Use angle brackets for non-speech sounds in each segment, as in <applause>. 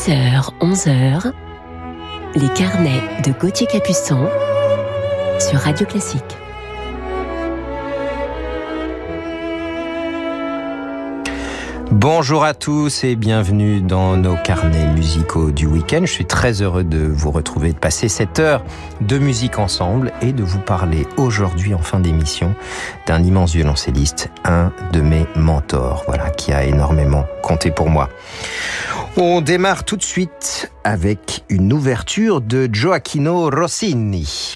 10h, 11h, les carnets de Gauthier Capuçon sur Radio Classique. Bonjour à tous et bienvenue dans nos carnets musicaux du week-end. Je suis très heureux de vous retrouver, de passer cette heure de musique ensemble et de vous parler aujourd'hui en fin d'émission d'un immense violoncelliste, un de mes mentors, voilà, qui a énormément compté pour moi. On démarre tout de suite avec une ouverture de Gioacchino Rossini.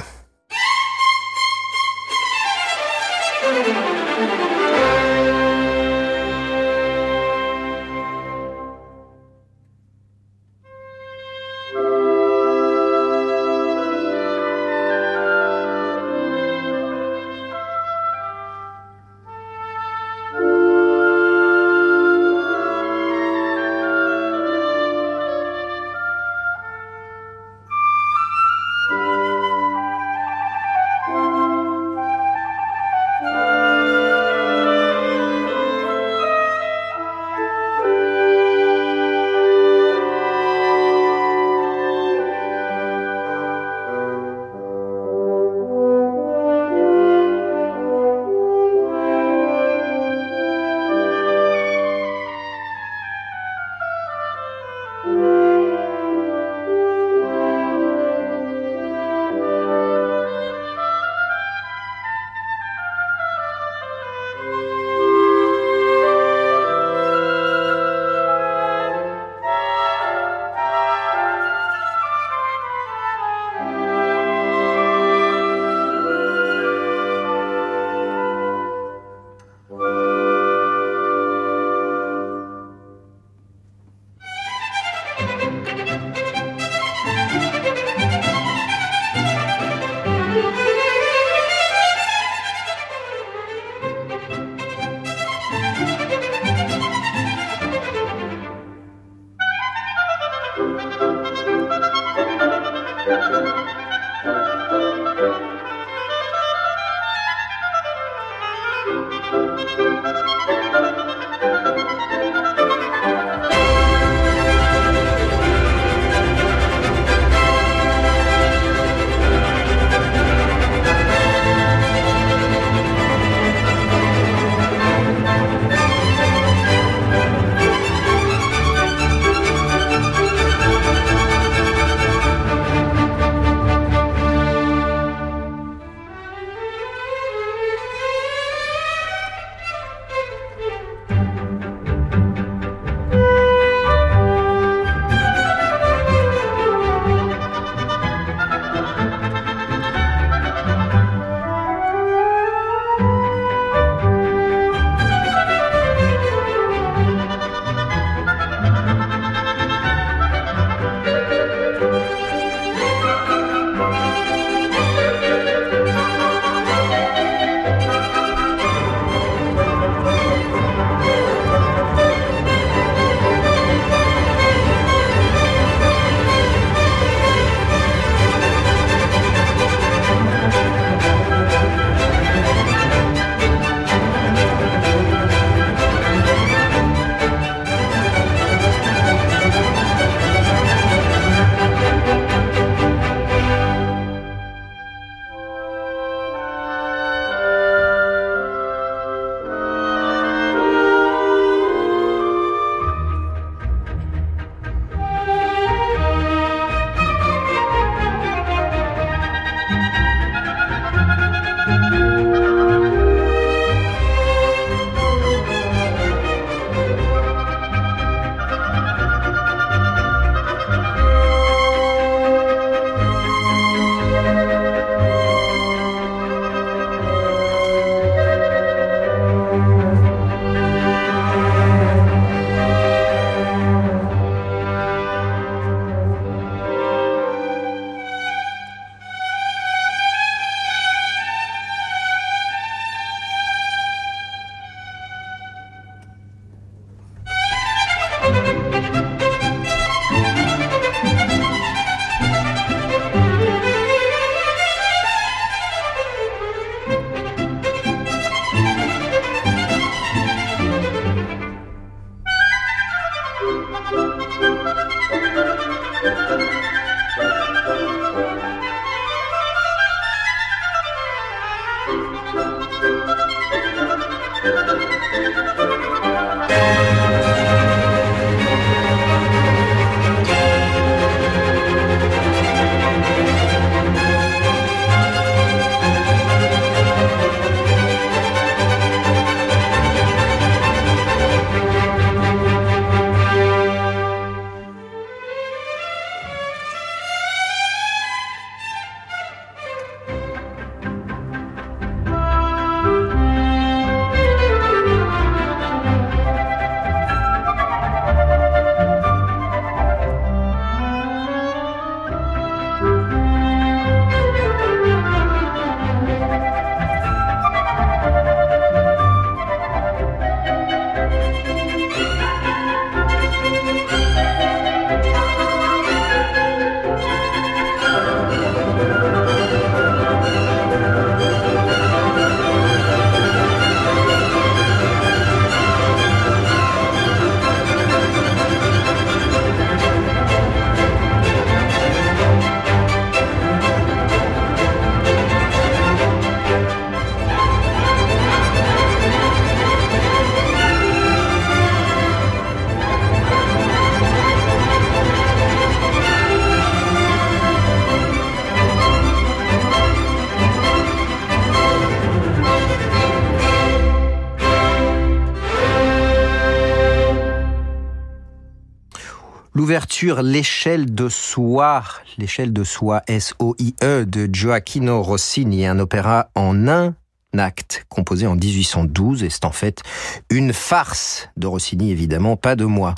L'ouverture L'échelle de soi, l'échelle de soi S-O-I-E de Gioacchino Rossini, un opéra en un acte composé en 1812 et c'est en fait une farce de Rossini évidemment, pas de moi.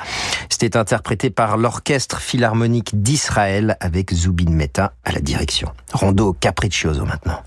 C'était interprété par l'Orchestre Philharmonique d'Israël avec Zubin Mehta à la direction. Rondo capriccioso maintenant.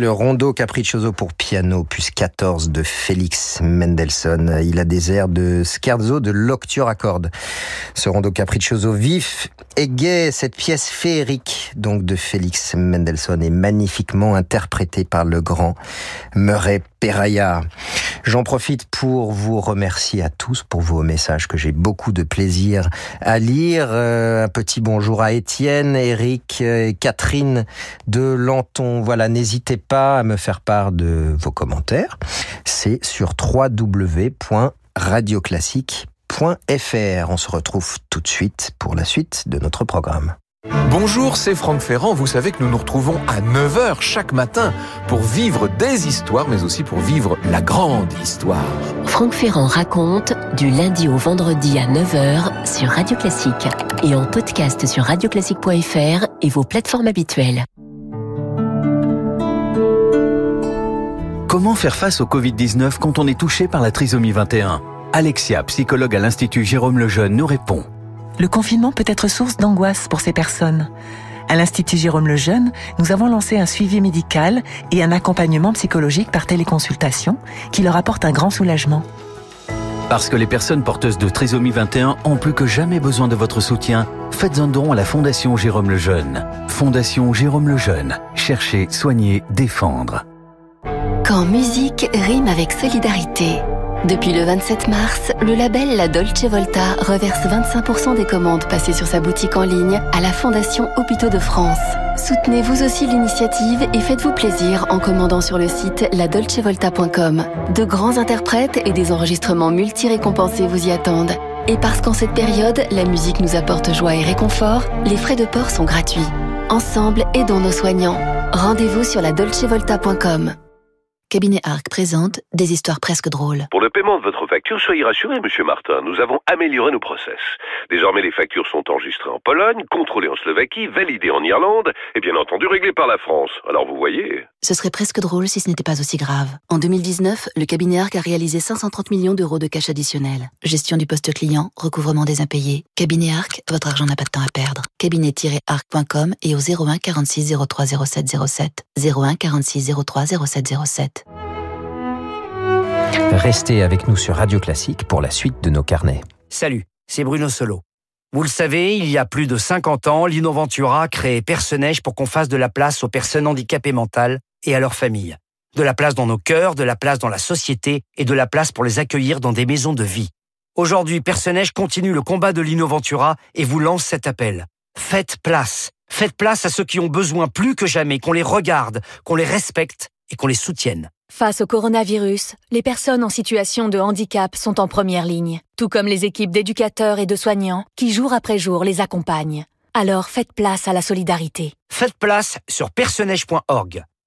Le rondo capriccioso pour piano, plus 14 de Félix Mendelssohn. Il a des airs de scherzo, de lecture à cordes. Ce rondo capriccioso vif et gai, cette pièce féerique, donc de Félix Mendelssohn, est magnifiquement interprétée par le grand Murray Peraya. J'en profite pour vous remercier à tous pour vos messages que j'ai beaucoup de plaisir à lire. Euh, un petit bonjour à Étienne, Eric et Catherine de Lanton. Voilà, n'hésitez pas à me faire part de vos commentaires. C'est sur On se retrouve tout de suite pour la suite de notre programme. Bonjour, c'est Franck Ferrand. Vous savez que nous nous retrouvons à 9h chaque matin pour vivre des histoires, mais aussi pour vivre la grande histoire. Franck Ferrand raconte du lundi au vendredi à 9h sur Radio Classique et en podcast sur radioclassique.fr et vos plateformes habituelles. Comment faire face au Covid-19 quand on est touché par la trisomie 21 Alexia, psychologue à l'Institut Jérôme Lejeune, nous répond. Le confinement peut être source d'angoisse pour ces personnes. À l'Institut Jérôme Lejeune, nous avons lancé un suivi médical et un accompagnement psychologique par téléconsultation qui leur apporte un grand soulagement. Parce que les personnes porteuses de trisomie 21 ont plus que jamais besoin de votre soutien, faites un don à la Fondation Jérôme Lejeune. Fondation Jérôme Lejeune. Cherchez, soigner, défendre. Quand musique rime avec solidarité. Depuis le 27 mars, le label La Dolce Volta reverse 25% des commandes passées sur sa boutique en ligne à la Fondation Hôpitaux de France. Soutenez vous aussi l'initiative et faites-vous plaisir en commandant sur le site ladolcevolta.com. De grands interprètes et des enregistrements multi-récompensés vous y attendent. Et parce qu'en cette période, la musique nous apporte joie et réconfort, les frais de port sont gratuits. Ensemble, aidons nos soignants. Rendez-vous sur ladolcevolta.com. Cabinet Arc présente des histoires presque drôles. Pour le paiement de votre facture, soyez rassuré, monsieur Martin. Nous avons amélioré nos process. Désormais, les factures sont enregistrées en Pologne, contrôlées en Slovaquie, validées en Irlande et bien entendu réglées par la France. Alors vous voyez. Ce serait presque drôle si ce n'était pas aussi grave. En 2019, le cabinet Arc a réalisé 530 millions d'euros de cash additionnel. Gestion du poste client, recouvrement des impayés. Cabinet Arc, votre argent n'a pas de temps à perdre. Cabinet-arc.com et au 01 46 03 07 07. 01 46 03 07 07. Restez avec nous sur Radio Classique pour la suite de nos carnets. Salut, c'est Bruno Solo. Vous le savez, il y a plus de 50 ans, l'Innoventura a créé Perce-Neige pour qu'on fasse de la place aux personnes handicapées mentales et à leurs familles. De la place dans nos cœurs, de la place dans la société et de la place pour les accueillir dans des maisons de vie. Aujourd'hui, Perce-Neige continue le combat de l'Innoventura et vous lance cet appel. Faites place. Faites place à ceux qui ont besoin plus que jamais qu'on les regarde, qu'on les respecte et qu'on les soutienne. Face au coronavirus, les personnes en situation de handicap sont en première ligne, tout comme les équipes d'éducateurs et de soignants qui jour après jour les accompagnent. Alors faites place à la solidarité. Faites place sur personnage.org.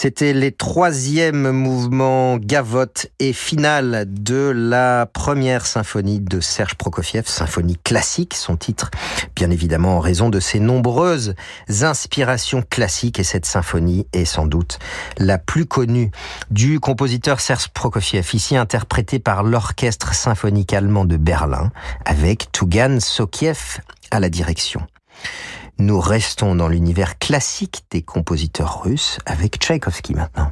C'était les troisièmes mouvements gavotte et finale de la première symphonie de Serge Prokofiev, symphonie classique, son titre bien évidemment en raison de ses nombreuses inspirations classiques et cette symphonie est sans doute la plus connue du compositeur Serge Prokofiev, ici interprétée par l'orchestre symphonique allemand de Berlin avec Tugan Sokiev à la direction. Nous restons dans l'univers classique des compositeurs russes avec Tchaïkovski maintenant.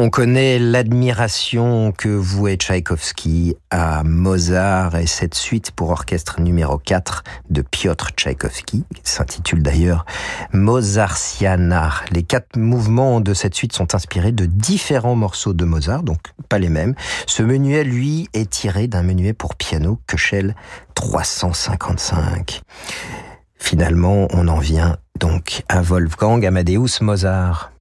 On connaît l'admiration que vouait Tchaïkovski à Mozart et cette suite pour orchestre numéro 4 de Piotr Tchaïkovski, s'intitule d'ailleurs Mozartiana. Les quatre mouvements de cette suite sont inspirés de différents morceaux de Mozart, donc pas les mêmes. Ce menuet, lui, est tiré d'un menuet pour piano Köchel 355. Finalement, on en vient donc à Wolfgang Amadeus Mozart.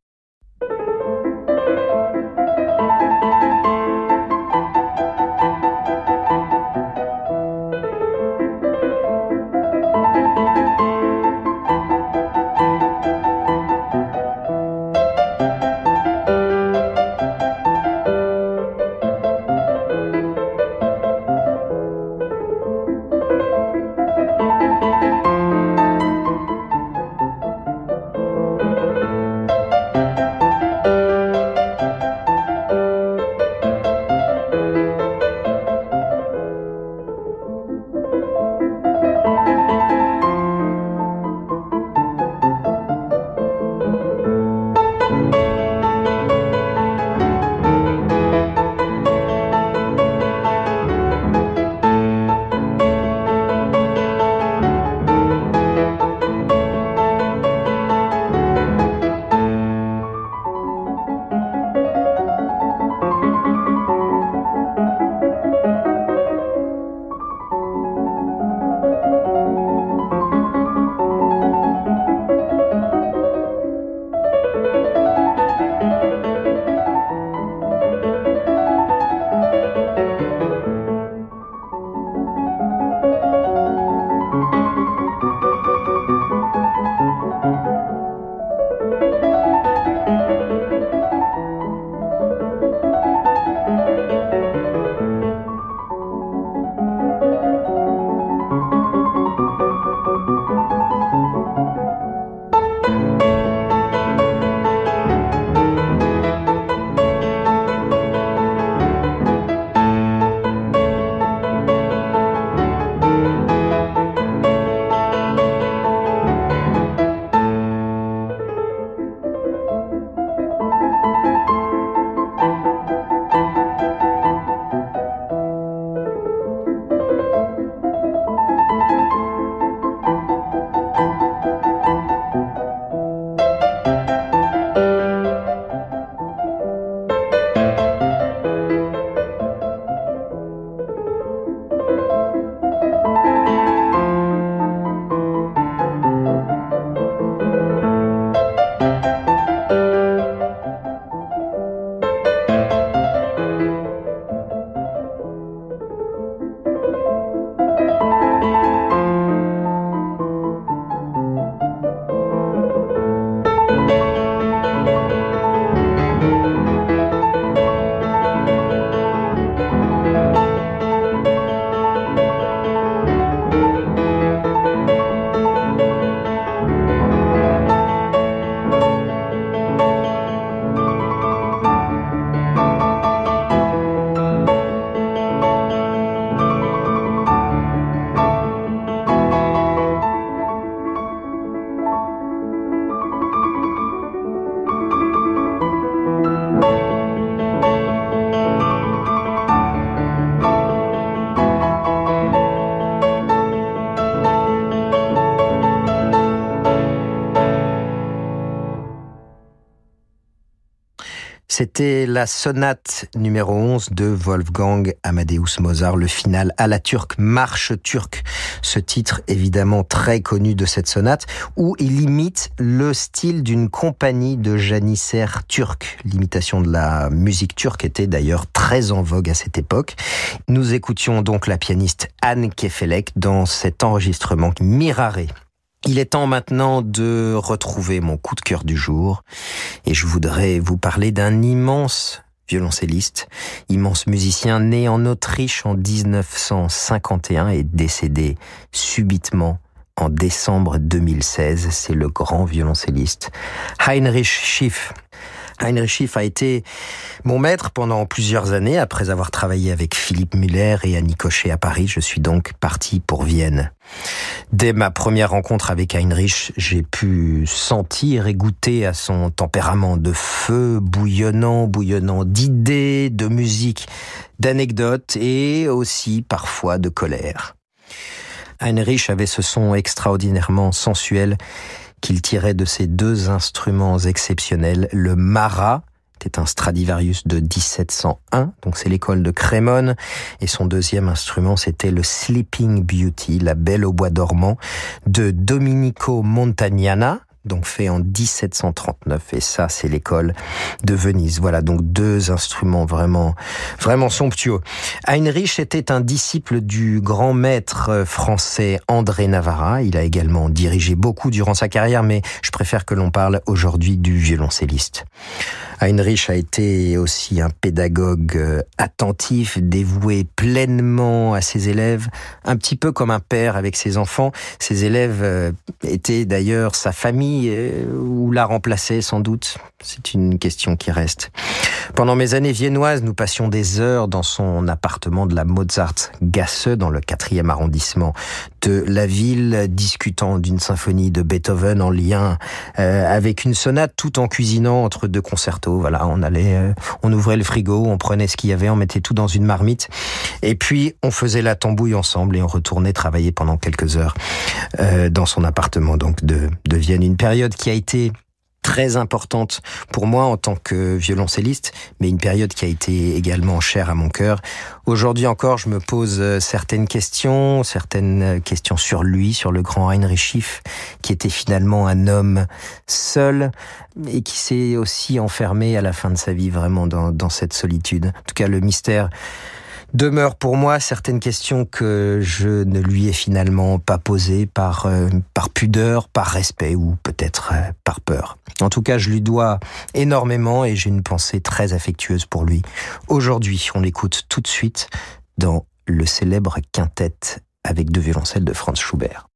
C'était la sonate numéro 11 de Wolfgang Amadeus Mozart, le final à la turque, Marche turque. Ce titre évidemment très connu de cette sonate où il imite le style d'une compagnie de janissaires turcs. L'imitation de la musique turque était d'ailleurs très en vogue à cette époque. Nous écoutions donc la pianiste Anne Kefelek dans cet enregistrement Mirare. Il est temps maintenant de retrouver mon coup de cœur du jour et je voudrais vous parler d'un immense violoncelliste, immense musicien né en Autriche en 1951 et décédé subitement en décembre 2016. C'est le grand violoncelliste Heinrich Schiff. Heinrich Schiff a été mon maître pendant plusieurs années. Après avoir travaillé avec Philippe Muller et Annie Cochet à Paris, je suis donc parti pour Vienne. Dès ma première rencontre avec Heinrich, j'ai pu sentir et goûter à son tempérament de feu bouillonnant, bouillonnant d'idées, de musique, d'anecdotes et aussi parfois de colère. Heinrich avait ce son extraordinairement sensuel qu'il tirait de ces deux instruments exceptionnels, le Mara, était un Stradivarius de 1701, donc c'est l'école de Crémone, et son deuxième instrument c'était le Sleeping Beauty, la Belle au bois dormant, de Domenico Montagnana, donc fait en 1739 et ça c'est l'école de Venise. Voilà donc deux instruments vraiment vraiment somptueux. Heinrich était un disciple du grand maître français André Navarra, il a également dirigé beaucoup durant sa carrière mais je préfère que l'on parle aujourd'hui du violoncelliste. Heinrich a été aussi un pédagogue euh, attentif, dévoué pleinement à ses élèves, un petit peu comme un père avec ses enfants. Ses élèves euh, étaient d'ailleurs sa famille euh, ou la remplaçaient sans doute. C'est une question qui reste. Pendant mes années viennoises, nous passions des heures dans son appartement de la Mozart Gasse dans le quatrième arrondissement de la ville, discutant d'une symphonie de Beethoven en lien avec une sonate, tout en cuisinant entre deux concertos voilà, on allait, euh, on ouvrait le frigo, on prenait ce qu'il y avait, on mettait tout dans une marmite, et puis on faisait la tambouille ensemble et on retournait travailler pendant quelques heures euh, dans son appartement donc de, de Vienne. Une période qui a été très importante pour moi en tant que violoncelliste, mais une période qui a été également chère à mon cœur. Aujourd'hui encore, je me pose euh, certaines questions, certaines euh, questions sur lui, sur le grand Heinrich Schiff, qui était finalement un homme seul et qui s'est aussi enfermé à la fin de sa vie vraiment dans, dans cette solitude. En tout cas, le mystère demeurent pour moi certaines questions que je ne lui ai finalement pas posées par, euh, par pudeur, par respect ou peut-être euh, par peur. En tout cas, je lui dois énormément et j'ai une pensée très affectueuse pour lui. Aujourd'hui, on l'écoute tout de suite dans le célèbre quintet avec deux violoncelles de Franz Schubert.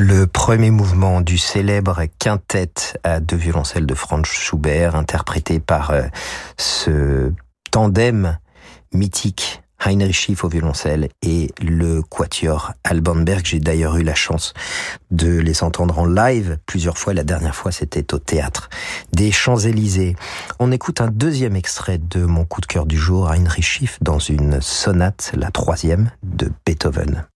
Le premier mouvement du célèbre quintet à deux violoncelles de Franz Schubert, interprété par euh, ce tandem mythique Heinrich Schiff au violoncelle et le quatuor Alban Berg. J'ai d'ailleurs eu la chance de les entendre en live plusieurs fois. La dernière fois, c'était au théâtre des Champs-Élysées. On écoute un deuxième extrait de mon coup de cœur du jour, Heinrich Schiff, dans une sonate, la troisième de Beethoven.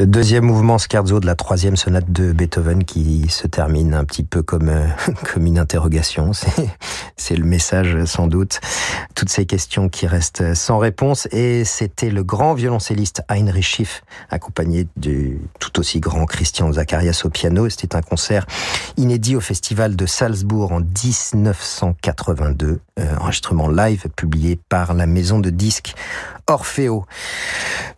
Ce deuxième mouvement scherzo de la troisième sonate de Beethoven qui se termine un petit peu comme, euh, <laughs> comme une interrogation. C'est le message sans doute. Toutes ces questions qui restent sans réponse. Et c'était le grand violoncelliste Heinrich Schiff, accompagné du tout aussi grand Christian Zacharias au piano. C'était un concert inédit au festival de Salzbourg en 1982. Euh, enregistrement live publié par la maison de disques Orfeo.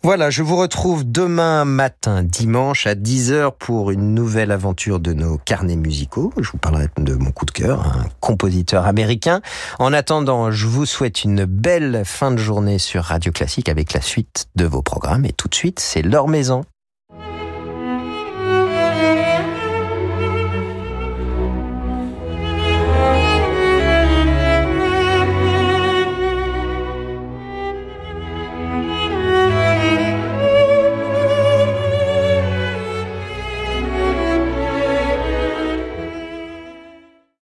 Voilà, je vous retrouve demain matin, dimanche, à 10h pour une nouvelle aventure de nos carnets musicaux. Je vous parlerai de mon coup de cœur, un compositeur américain. En attendant, je vous souhaite une belle fin de journée sur Radio Classique avec la suite de vos programmes. Et tout de suite, c'est leur maison.